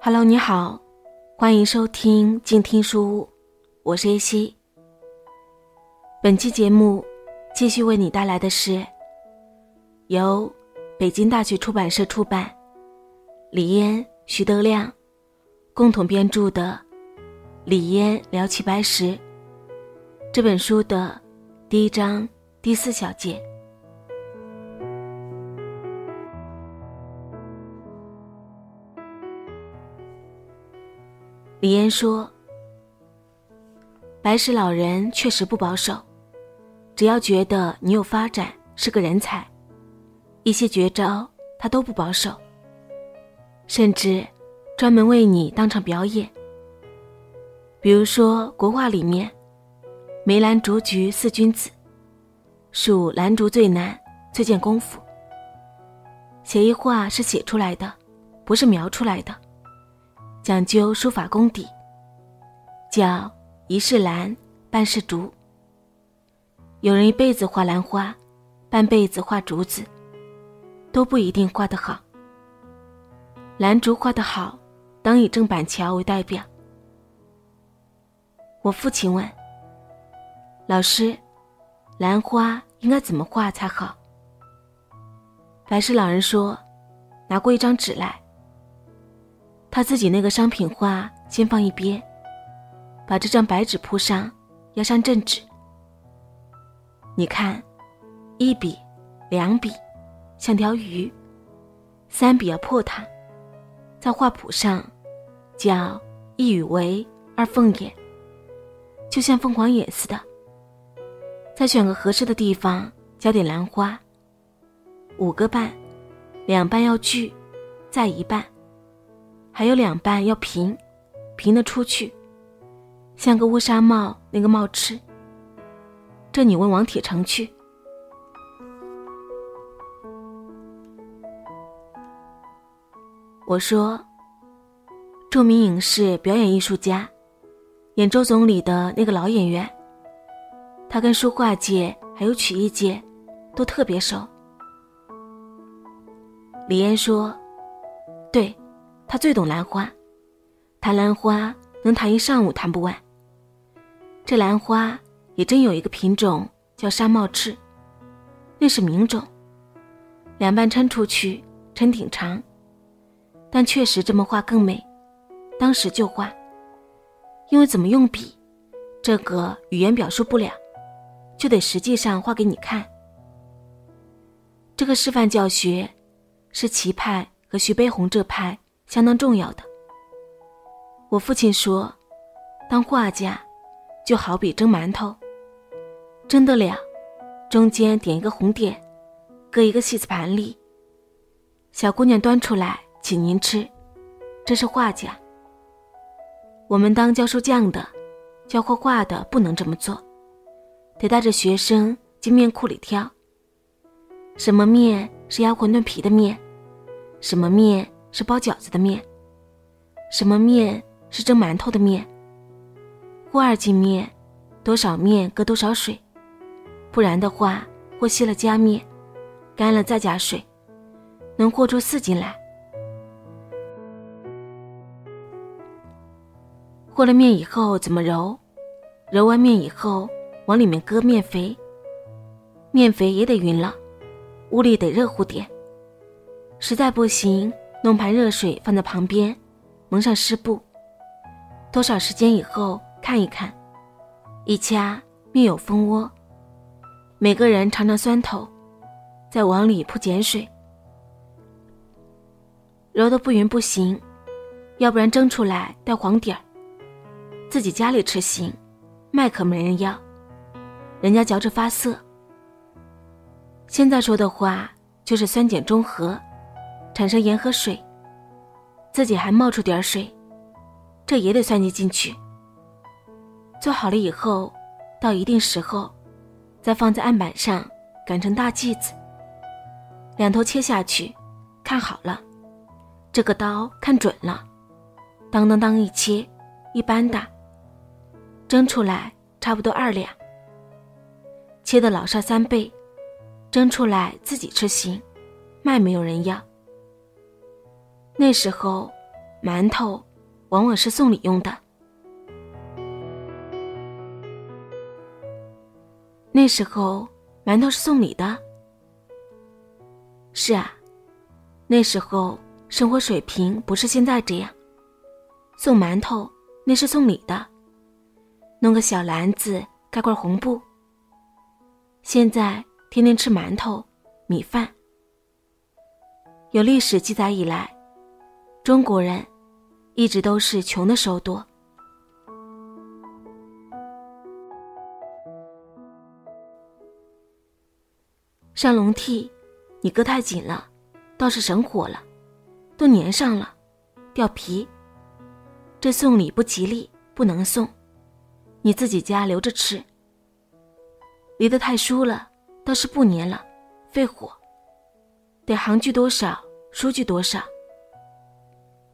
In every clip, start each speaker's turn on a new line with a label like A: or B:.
A: Hello，你好，欢迎收听静听书屋，我是 A 西。本期节目继续为你带来的是由北京大学出版社出版，李嫣、徐德亮共同编著的《李嫣聊齐白石》这本书的第一章第四小节。李嫣说：“白石老人确实不保守，只要觉得你有发展，是个人才，一些绝招他都不保守，甚至专门为你当场表演。比如说国画里面，梅兰竹菊四君子，属兰竹最难，最见功夫。写一画是写出来的，不是描出来的。”讲究书法功底，叫一是兰，半是竹。有人一辈子画兰花，半辈子画竹子，都不一定画得好。兰竹画得好，当以郑板桥为代表。我父亲问老师：“兰花应该怎么画才好？”白石老人说：“拿过一张纸来。”他自己那个商品画先放一边，把这张白纸铺上，压上正纸。你看，一笔、两笔，像条鱼；三笔要破它，在画谱上叫一羽为二凤眼，就像凤凰眼似的。再选个合适的地方，加点兰花。五个半，两半要聚，再一半。还有两半要平，平的出去，像个乌纱帽那个帽翅。这你问王铁成去。我说，著名影视表演艺术家，演周总理的那个老演员，他跟书画界还有曲艺界都特别熟。李嫣说：“对。”他最懂兰花，谈兰花能谈一上午，谈不完。这兰花也真有一个品种叫纱帽翅，那是名种，两半撑出去，撑挺长，但确实这么画更美。当时就画，因为怎么用笔，这个语言表述不了，就得实际上画给你看。这个示范教学，是齐派和徐悲鸿这派。相当重要的。我父亲说，当画家，就好比蒸馒头，蒸得了，中间点一个红点，搁一个细子盘里。小姑娘端出来，请您吃，这是画家。我们当教书匠的，教画画的不能这么做，得带着学生进面库里挑。什么面是压馄饨皮的面，什么面。是包饺子的面，什么面是蒸馒头的面？和二斤面，多少面搁多少水，不然的话，和稀了加面，干了再加水，能和出四斤来。和了面以后怎么揉？揉完面以后，往里面搁面肥。面肥也得匀了，屋里得热乎点。实在不行。弄盘热水放在旁边，蒙上湿布。多少时间以后看一看，一掐面有蜂窝。每个人尝尝酸头，再往里铺碱水。揉的不匀不行，要不然蒸出来带黄底儿。自己家里吃行，卖可没人要，人家嚼着发涩。现在说的话就是酸碱中和。产生盐和水，自己还冒出点水，这也得算计进去。做好了以后，到一定时候，再放在案板上擀成大剂子，两头切下去，看好了，这个刀看准了，当当当一切，一般大，蒸出来差不多二两。切的老少三倍，蒸出来自己吃行，卖没有人要。那时候，馒头往往是送礼用的。那时候，馒头是送礼的。是啊，那时候生活水平不是现在这样，送馒头那是送礼的，弄个小篮子盖块红布。现在天天吃馒头、米饭。有历史记载以来，中国人一直都是穷的时候多。上笼屉，你搁太紧了，倒是省火了，都粘上了，掉皮。这送礼不吉利，不能送，你自己家留着吃。离得太疏了，倒是不粘了，费火。得行距多少，疏距多少。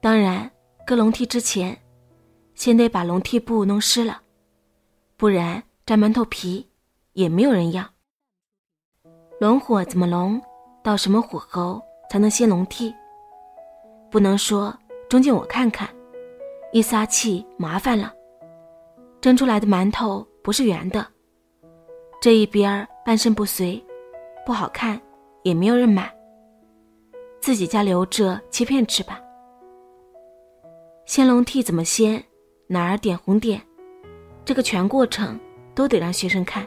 A: 当然，搁笼屉之前，先得把笼屉布弄湿了，不然粘馒头皮也没有人要。笼火怎么笼？到什么火候才能掀笼屉？不能说中间我看看，一撒气麻烦了。蒸出来的馒头不是圆的，这一边半身不遂，不好看，也没有人买。自己家留着切片吃吧。掀笼屉怎么掀？哪儿点红点？这个全过程都得让学生看。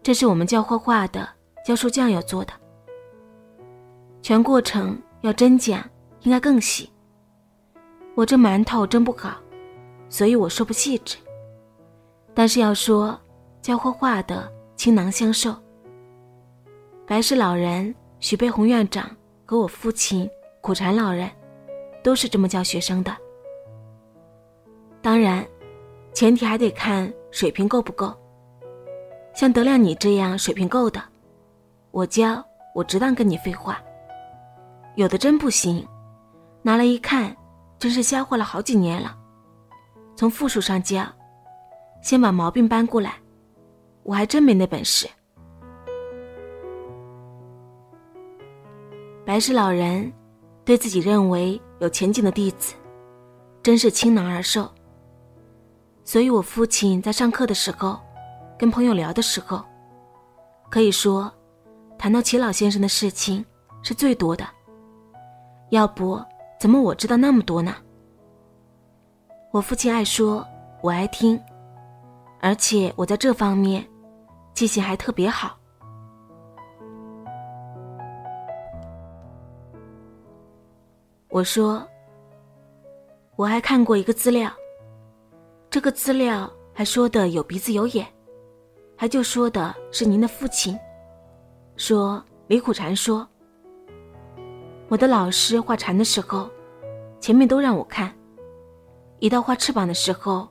A: 这是我们教画画的教书匠要做的，全过程要真讲，应该更细。我这馒头蒸不好，所以我说不细致。但是要说教画画的倾囊相授，白氏老人、徐悲鸿院长和我父亲苦禅老人，都是这么教学生的。当然，前提还得看水平够不够。像德亮你这样水平够的，我教我只当跟你废话。有的真不行，拿来一看，真是瞎画了好几年了。从复数上教，先把毛病搬过来，我还真没那本事。白氏老人对自己认为有前景的弟子，真是倾囊而授。所以我父亲在上课的时候。跟朋友聊的时候，可以说，谈到齐老先生的事情是最多的。要不怎么我知道那么多呢？我父亲爱说，我爱听，而且我在这方面记性还特别好。我说，我还看过一个资料，这个资料还说的有鼻子有眼。还就说的是您的父亲，说李苦禅说，我的老师画蝉的时候，前面都让我看，一到画翅膀的时候，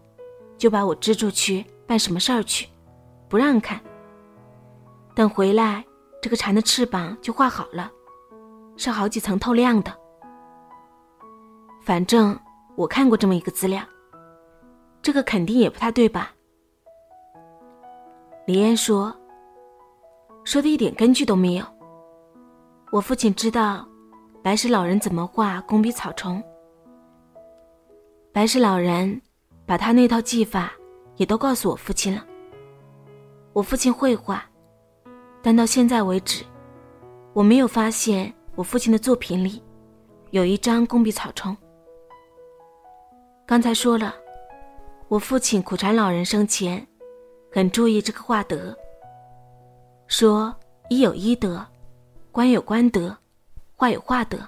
A: 就把我支出去办什么事儿去，不让看。等回来，这个蝉的翅膀就画好了，是好几层透亮的。反正我看过这么一个资料，这个肯定也不太对吧？李嫣说：“说的一点根据都没有。我父亲知道白石老人怎么画工笔草虫，白石老人把他那套技法也都告诉我父亲了。我父亲会画，但到现在为止，我没有发现我父亲的作品里有一张工笔草虫。刚才说了，我父亲苦禅老人生前。”很注意这个画德，说医有医德，官有官德，画有画德。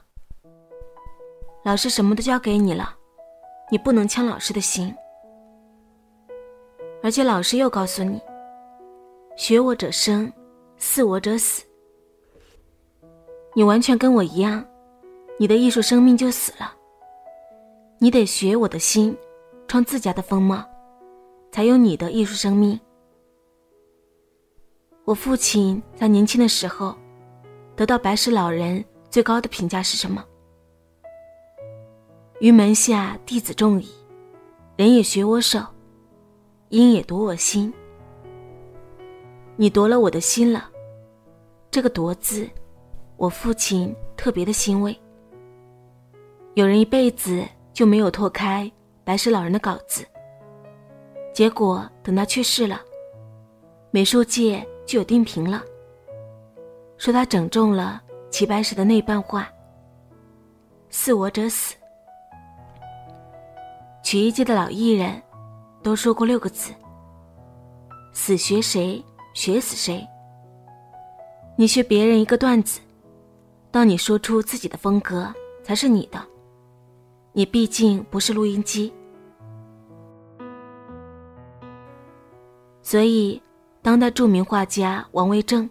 A: 老师什么都教给你了，你不能抢老师的心。而且老师又告诉你，学我者生，似我者死。你完全跟我一样，你的艺术生命就死了。你得学我的心，创自家的风貌，才有你的艺术生命。我父亲在年轻的时候，得到白石老人最高的评价是什么？于门下弟子众矣，人也学我手，因也夺我心。你夺了我的心了。这个“夺”字，我父亲特别的欣慰。有人一辈子就没有拓开白石老人的稿子，结果等他去世了，美术界就有定评了，说他整中了齐白石的那半话：“似我者死。”曲艺界的老艺人，都说过六个字：“死学谁，学死谁。”你学别人一个段子，当你说出自己的风格，才是你的。你毕竟不是录音机，所以当代著名画家王维正，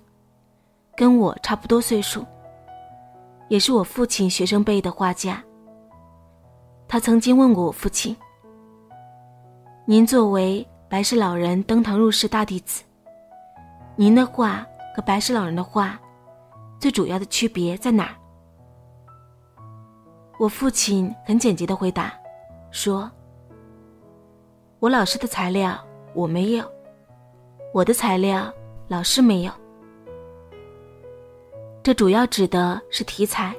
A: 跟我差不多岁数，也是我父亲学生辈的画家。他曾经问过我父亲：“您作为白石老人登堂入室大弟子，您的画？”和白石老人的画，最主要的区别在哪儿？我父亲很简洁的回答，说：“我老师的材料我没有，我的材料老师没有。这主要指的是题材。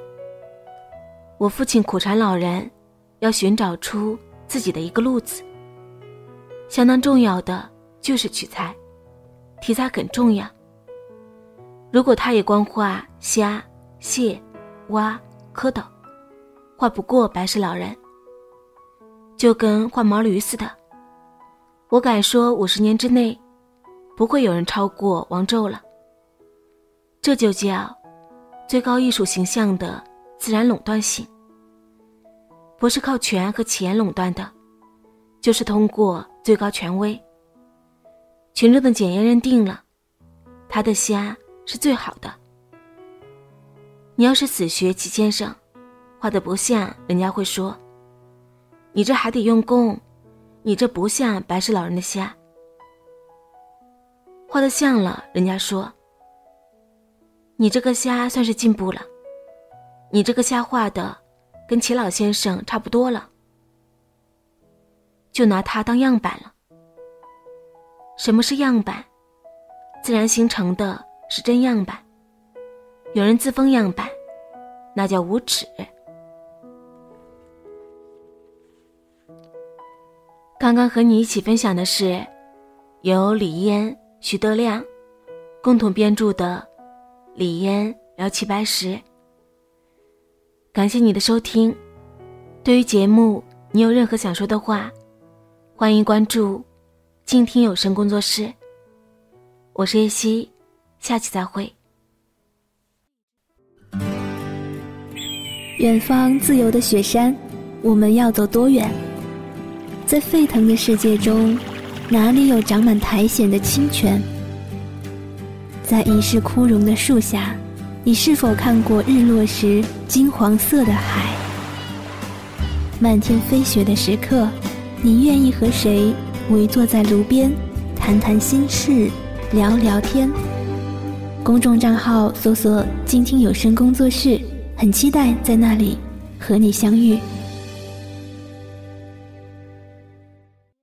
A: 我父亲苦禅老人，要寻找出自己的一个路子。相当重要的就是取材，题材很重要。”如果他也光画虾、蟹、蛙、蝌蚪，画不过白石老人，就跟画毛驴似的。我敢说，五十年之内，不会有人超过王宙了。这就叫最高艺术形象的自然垄断性，不是靠权和钱垄断的，就是通过最高权威、群众的检验认定了他的虾。是最好的。你要是死学齐先生，画的不像，人家会说：“你这还得用功，你这不像白石老人的虾。”画的像了，人家说：“你这个虾算是进步了，你这个虾画的跟齐老先生差不多了。”就拿它当样板了。什么是样板？自然形成的。是真样板，有人自封样板，那叫无耻。刚刚和你一起分享的是由李嫣、徐德亮共同编著的《李嫣聊齐白石》。感谢你的收听，对于节目你有任何想说的话，欢迎关注静听有声工作室。我是叶希。下期再会。
B: 远方自由的雪山，我们要走多远？在沸腾的世界中，哪里有长满苔藓的清泉？在已是枯荣的树下，你是否看过日落时金黄色的海？漫天飞雪的时刻，你愿意和谁围坐在炉边，谈谈心事，聊聊天？公众账号搜索“静听有声工作室”，很期待在那里和你相遇。